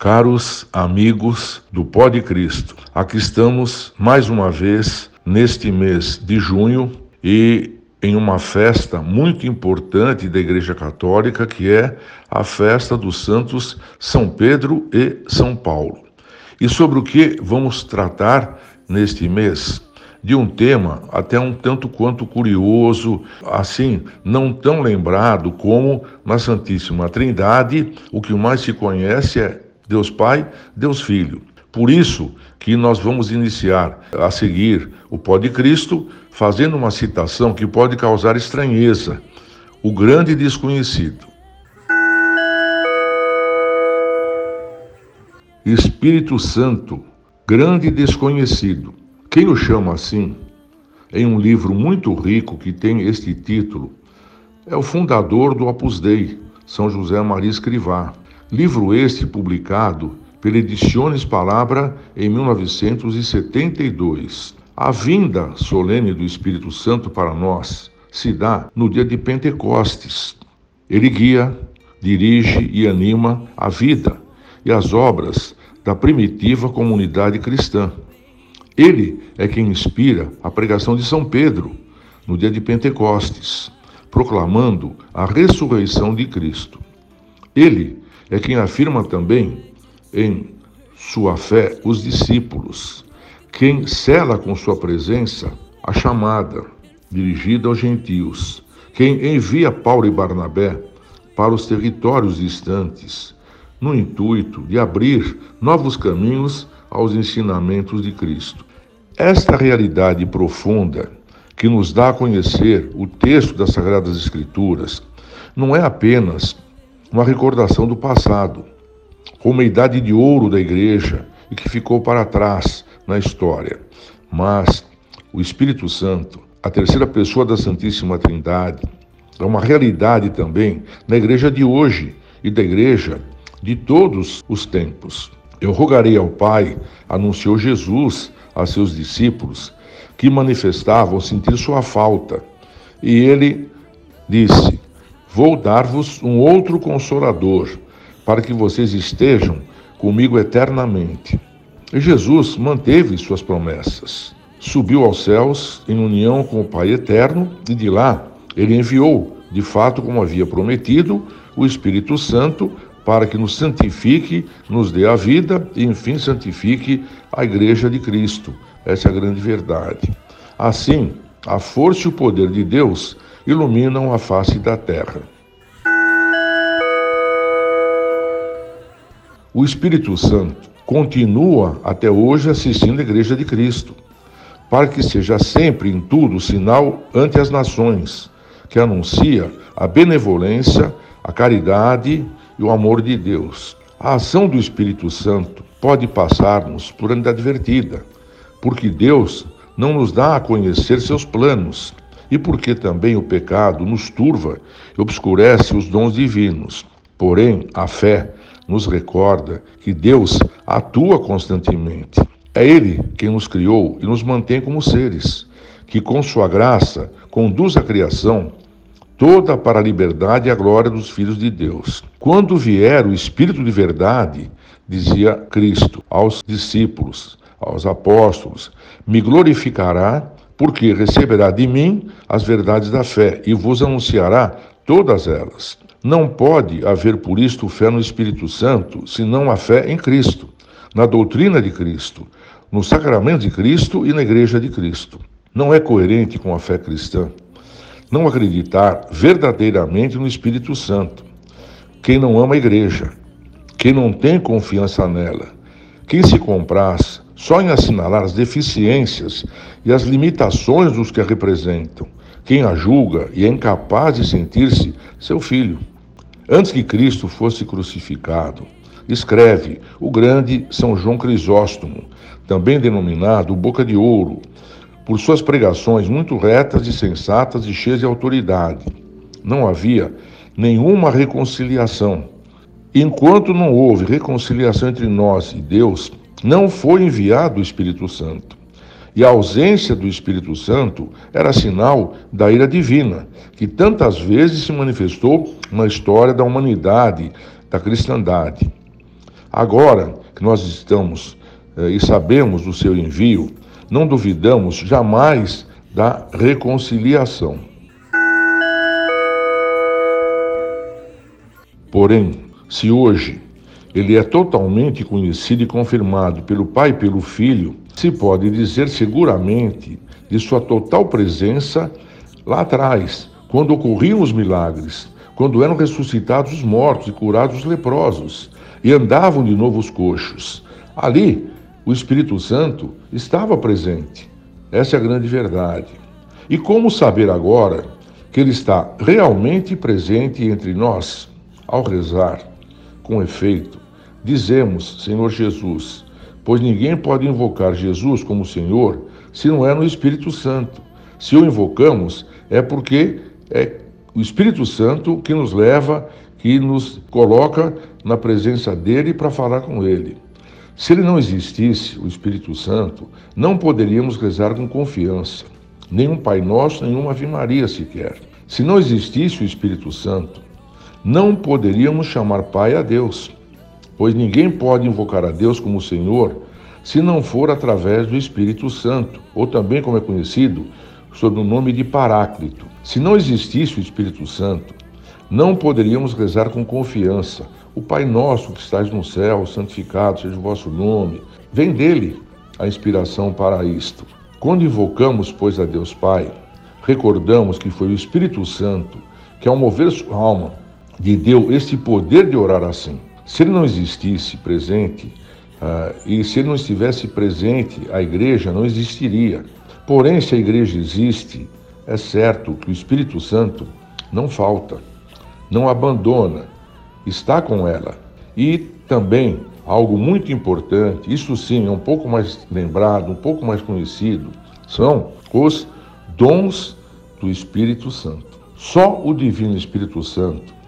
Caros amigos do Pó de Cristo, aqui estamos mais uma vez neste mês de junho e em uma festa muito importante da Igreja Católica, que é a festa dos santos São Pedro e São Paulo. E sobre o que vamos tratar neste mês? De um tema até um tanto quanto curioso, assim, não tão lembrado como na Santíssima Trindade, o que mais se conhece é Deus Pai, Deus Filho. Por isso que nós vamos iniciar a seguir o Pó de Cristo, fazendo uma citação que pode causar estranheza. O grande desconhecido. Espírito Santo, grande desconhecido. Quem o chama assim, em um livro muito rico que tem este título, é o fundador do Opus Dei, São José Maria Escrivá. Livro este publicado pela Ediciones Palavra em 1972. A vinda solene do Espírito Santo para nós se dá no dia de Pentecostes. Ele guia, dirige e anima a vida e as obras da primitiva comunidade cristã. Ele é quem inspira a pregação de São Pedro no dia de Pentecostes, proclamando a ressurreição de Cristo. Ele é quem afirma também em sua fé os discípulos, quem cela com sua presença a chamada dirigida aos gentios, quem envia Paulo e Barnabé para os territórios distantes, no intuito de abrir novos caminhos aos ensinamentos de Cristo. Esta realidade profunda que nos dá a conhecer o texto das Sagradas Escrituras não é apenas uma recordação do passado, como a idade de ouro da igreja e que ficou para trás na história. Mas o Espírito Santo, a terceira pessoa da Santíssima Trindade, é uma realidade também na igreja de hoje e da igreja de todos os tempos. Eu rogarei ao Pai, anunciou Jesus a seus discípulos, que manifestavam sentir sua falta. E ele disse: Vou dar-vos um outro consolador, para que vocês estejam comigo eternamente. E Jesus manteve suas promessas. Subiu aos céus em união com o Pai eterno e de lá ele enviou, de fato, como havia prometido, o Espírito Santo para que nos santifique, nos dê a vida e, enfim, santifique a Igreja de Cristo. Essa é a grande verdade. Assim, a força e o poder de Deus iluminam a face da terra. O Espírito Santo continua até hoje assistindo a Igreja de Cristo, para que seja sempre em tudo sinal ante as nações, que anuncia a benevolência, a caridade e o amor de Deus. A ação do Espírito Santo pode passar-nos por inadvertida, porque Deus não nos dá a conhecer seus planos, e porque também o pecado nos turva e obscurece os dons divinos. Porém, a fé nos recorda que Deus atua constantemente. É Ele quem nos criou e nos mantém como seres, que com sua graça conduz a criação toda para a liberdade e a glória dos filhos de Deus. Quando vier o Espírito de verdade, dizia Cristo aos discípulos, aos apóstolos, me glorificará porque receberá de mim as verdades da fé e vos anunciará todas elas. Não pode haver por isto fé no Espírito Santo, senão a fé em Cristo, na doutrina de Cristo, no sacramento de Cristo e na igreja de Cristo. Não é coerente com a fé cristã não acreditar verdadeiramente no Espírito Santo. Quem não ama a igreja, quem não tem confiança nela, quem se compraz só em assinalar as deficiências e as limitações dos que a representam, quem a julga e é incapaz de sentir-se seu filho. Antes que Cristo fosse crucificado, escreve o grande São João Crisóstomo, também denominado Boca de Ouro, por suas pregações muito retas e sensatas e cheias de autoridade. Não havia nenhuma reconciliação. Enquanto não houve reconciliação entre nós e Deus, não foi enviado o Espírito Santo. E a ausência do Espírito Santo era sinal da ira divina, que tantas vezes se manifestou na história da humanidade, da cristandade. Agora que nós estamos eh, e sabemos do seu envio, não duvidamos jamais da reconciliação. Porém, se hoje ele é totalmente conhecido e confirmado pelo Pai e pelo Filho, se pode dizer seguramente de sua total presença lá atrás, quando ocorriam os milagres, quando eram ressuscitados os mortos e curados os leprosos, e andavam de novo os coxos. Ali, o Espírito Santo estava presente. Essa é a grande verdade. E como saber agora que ele está realmente presente entre nós? Ao rezar, com efeito, dizemos, Senhor Jesus, pois ninguém pode invocar Jesus como Senhor se não é no Espírito Santo. Se o invocamos, é porque é o Espírito Santo que nos leva, que nos coloca na presença dele para falar com ele. Se ele não existisse, o Espírito Santo, não poderíamos rezar com confiança, nem um Pai Nosso, nem uma Ave Maria sequer. Se não existisse o Espírito Santo, não poderíamos chamar Pai a Deus, pois ninguém pode invocar a Deus como Senhor se não for através do Espírito Santo, ou também, como é conhecido, sob o nome de Paráclito. Se não existisse o Espírito Santo, não poderíamos rezar com confiança, o Pai nosso que estás no céu, santificado seja o vosso nome. Vem dele a inspiração para isto. Quando invocamos, pois, a Deus Pai, recordamos que foi o Espírito Santo que, ao mover sua alma, lhe deu esse poder de orar assim. Se ele não existisse presente, uh, e se ele não estivesse presente, a igreja não existiria. Porém, se a igreja existe, é certo que o Espírito Santo não falta, não abandona, está com ela. E também algo muito importante, isso sim é um pouco mais lembrado, um pouco mais conhecido, são os dons do Espírito Santo. Só o Divino Espírito Santo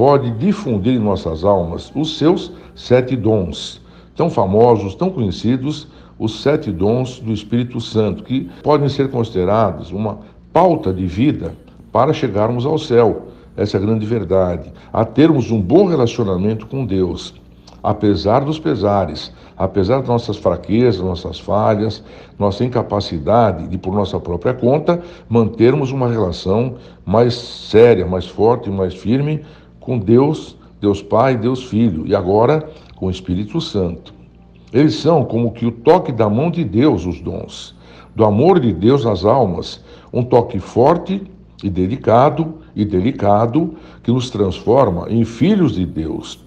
pode difundir em nossas almas os seus sete dons, tão famosos, tão conhecidos, os sete dons do Espírito Santo, que podem ser considerados uma pauta de vida para chegarmos ao céu. Essa é a grande verdade, a termos um bom relacionamento com Deus, apesar dos pesares, apesar das nossas fraquezas, nossas falhas, nossa incapacidade de, por nossa própria conta, mantermos uma relação mais séria, mais forte, mais firme com Deus, Deus Pai, Deus Filho e agora com o Espírito Santo. Eles são como que o toque da mão de Deus, os dons, do amor de Deus nas almas, um toque forte e delicado e delicado que nos transforma em filhos de Deus,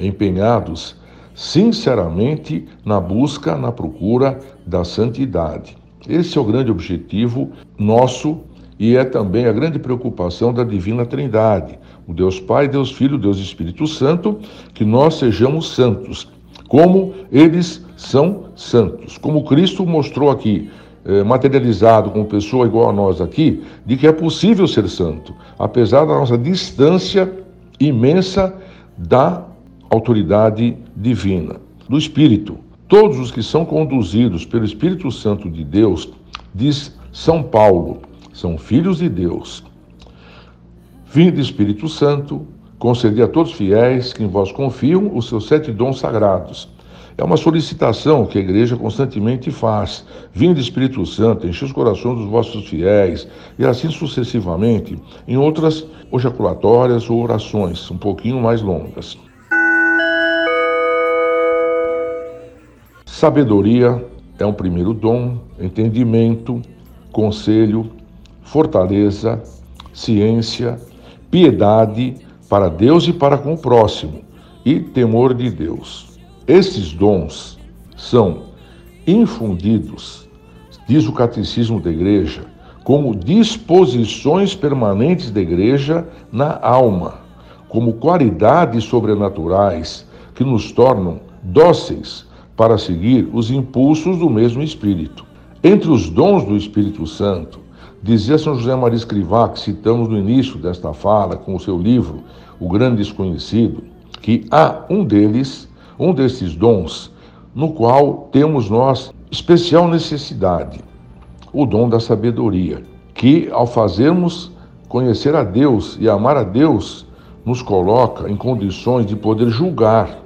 empenhados sinceramente na busca, na procura da santidade. Esse é o grande objetivo nosso e é também a grande preocupação da Divina Trindade, o Deus Pai, Deus Filho, Deus Espírito Santo, que nós sejamos santos, como eles são santos, como Cristo mostrou aqui é, materializado como pessoa igual a nós aqui, de que é possível ser santo, apesar da nossa distância imensa da autoridade divina, do Espírito. Todos os que são conduzidos pelo Espírito Santo de Deus, diz São Paulo, são filhos de Deus. Vinde Espírito Santo, concedi a todos fiéis que em vós confiam os seus sete dons sagrados é uma solicitação que a igreja constantemente faz. Vinde Espírito Santo, enche os corações dos vossos fiéis, e assim sucessivamente, em outras ejaculatórias ou orações um pouquinho mais longas. Sabedoria é um primeiro dom, entendimento, conselho, fortaleza, ciência, piedade para Deus e para com o próximo, e temor de Deus. Esses dons são infundidos, diz o Catecismo da Igreja, como disposições permanentes da Igreja na alma, como qualidades sobrenaturais que nos tornam dóceis para seguir os impulsos do mesmo Espírito. Entre os dons do Espírito Santo, dizia São José Maria Escrivá, que citamos no início desta fala, com o seu livro O Grande Desconhecido, que há um deles um desses dons no qual temos nós especial necessidade, o dom da sabedoria, que ao fazermos conhecer a Deus e amar a Deus, nos coloca em condições de poder julgar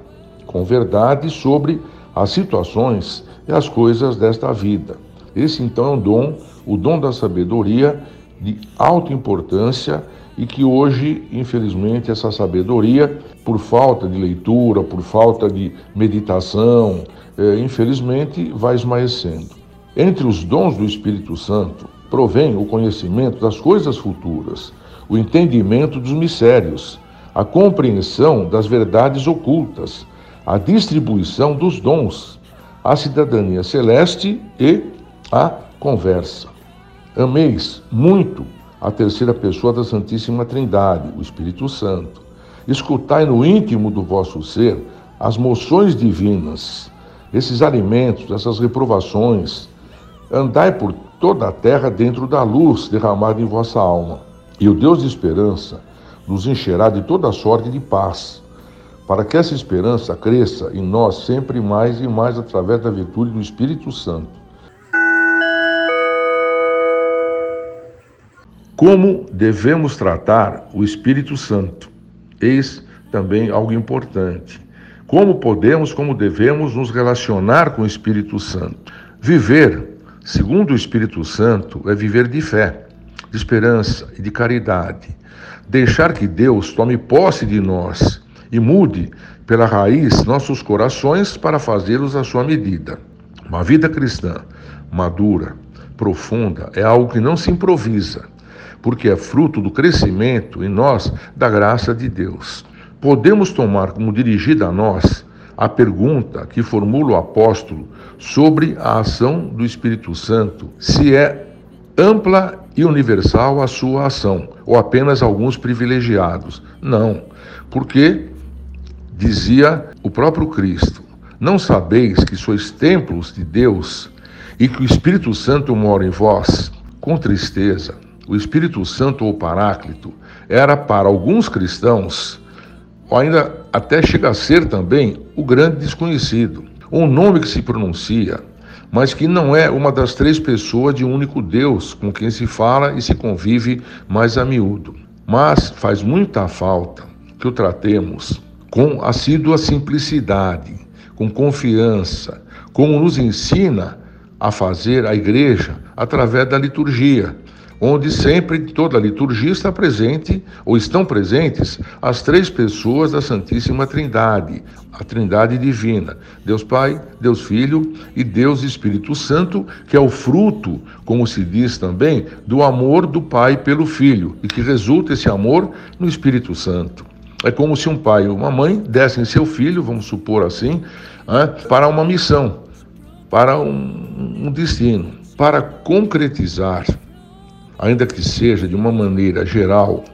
com verdade sobre as situações e as coisas desta vida. Esse então é um dom, o dom da sabedoria de alta importância e que hoje, infelizmente, essa sabedoria, por falta de leitura, por falta de meditação, é, infelizmente, vai esmaecendo. Entre os dons do Espírito Santo, provém o conhecimento das coisas futuras, o entendimento dos mistérios, a compreensão das verdades ocultas, a distribuição dos dons, a cidadania celeste e a conversa. Ameis muito a terceira pessoa da Santíssima Trindade, o Espírito Santo. Escutai no íntimo do vosso ser as moções divinas, esses alimentos, essas reprovações. Andai por toda a terra dentro da luz derramada em vossa alma. E o Deus de esperança nos encherá de toda sorte de paz, para que essa esperança cresça em nós sempre mais e mais através da virtude do Espírito Santo Como devemos tratar o Espírito Santo? Eis também algo importante. Como podemos, como devemos nos relacionar com o Espírito Santo? Viver, segundo o Espírito Santo, é viver de fé, de esperança e de caridade. Deixar que Deus tome posse de nós e mude pela raiz nossos corações para fazê-los à sua medida. Uma vida cristã madura, profunda, é algo que não se improvisa porque é fruto do crescimento em nós da graça de Deus. Podemos tomar como dirigida a nós a pergunta que formula o apóstolo sobre a ação do Espírito Santo, se é ampla e universal a sua ação, ou apenas alguns privilegiados. Não, porque dizia o próprio Cristo: Não sabeis que sois templos de Deus e que o Espírito Santo mora em vós? Com tristeza, o Espírito Santo ou Paráclito era para alguns cristãos, ou ainda até chega a ser também, o grande desconhecido. Um nome que se pronuncia, mas que não é uma das três pessoas de um único Deus com quem se fala e se convive mais a miúdo. Mas faz muita falta que o tratemos com assídua simplicidade, com confiança, como nos ensina a fazer a igreja através da liturgia, onde sempre toda a liturgia está presente ou estão presentes as três pessoas da Santíssima Trindade, a Trindade divina, Deus Pai, Deus Filho e Deus Espírito Santo, que é o fruto, como se diz também, do amor do Pai pelo Filho e que resulta esse amor no Espírito Santo. É como se um pai ou uma mãe dessem seu filho, vamos supor assim, para uma missão, para um destino, para concretizar ainda que seja de uma maneira geral,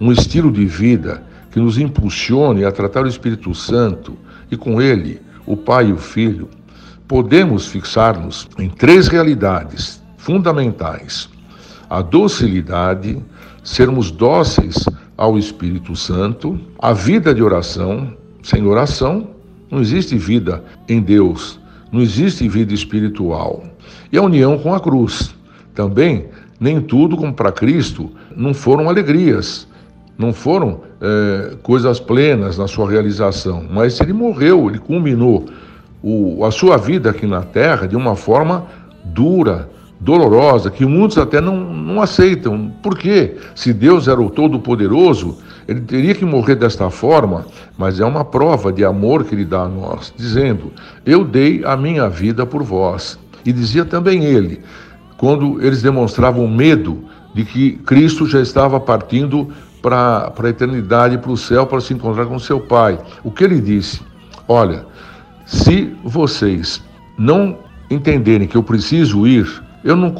um estilo de vida que nos impulsione a tratar o Espírito Santo e com ele o Pai e o Filho, podemos fixar-nos em três realidades fundamentais: a docilidade, sermos dóceis ao Espírito Santo, a vida de oração. Sem oração, não existe vida em Deus, não existe vida espiritual. E a união com a cruz. Também nem tudo como para Cristo não foram alegrias, não foram é, coisas plenas na sua realização, mas ele morreu, ele culminou o, a sua vida aqui na terra de uma forma dura, dolorosa, que muitos até não, não aceitam. Por quê? Se Deus era o Todo-Poderoso, ele teria que morrer desta forma, mas é uma prova de amor que ele dá a nós, dizendo: Eu dei a minha vida por vós. E dizia também ele: quando eles demonstravam medo de que Cristo já estava partindo para a eternidade, para o céu, para se encontrar com seu Pai. O que ele disse? Olha, se vocês não entenderem que eu preciso ir, eu não,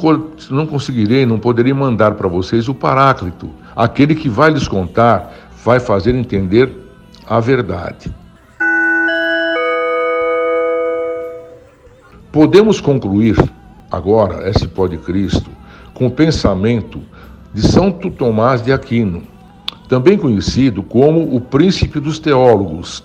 não conseguirei, não poderei mandar para vocês o Paráclito, aquele que vai lhes contar, vai fazer entender a verdade. Podemos concluir agora esse pó de Cristo, com o pensamento de Santo Tomás de Aquino, também conhecido como o príncipe dos teólogos,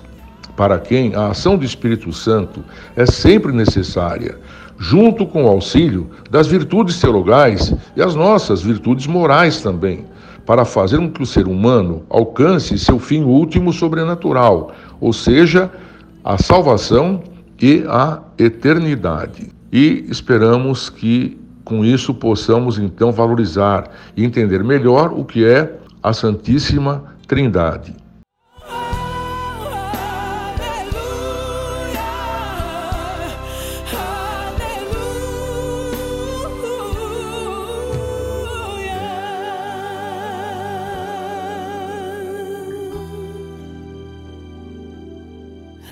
para quem a ação do Espírito Santo é sempre necessária, junto com o auxílio das virtudes teologais e as nossas virtudes morais também, para fazer com que o ser humano alcance seu fim último sobrenatural, ou seja, a salvação e a eternidade. E esperamos que com isso possamos então valorizar e entender melhor o que é a Santíssima Trindade.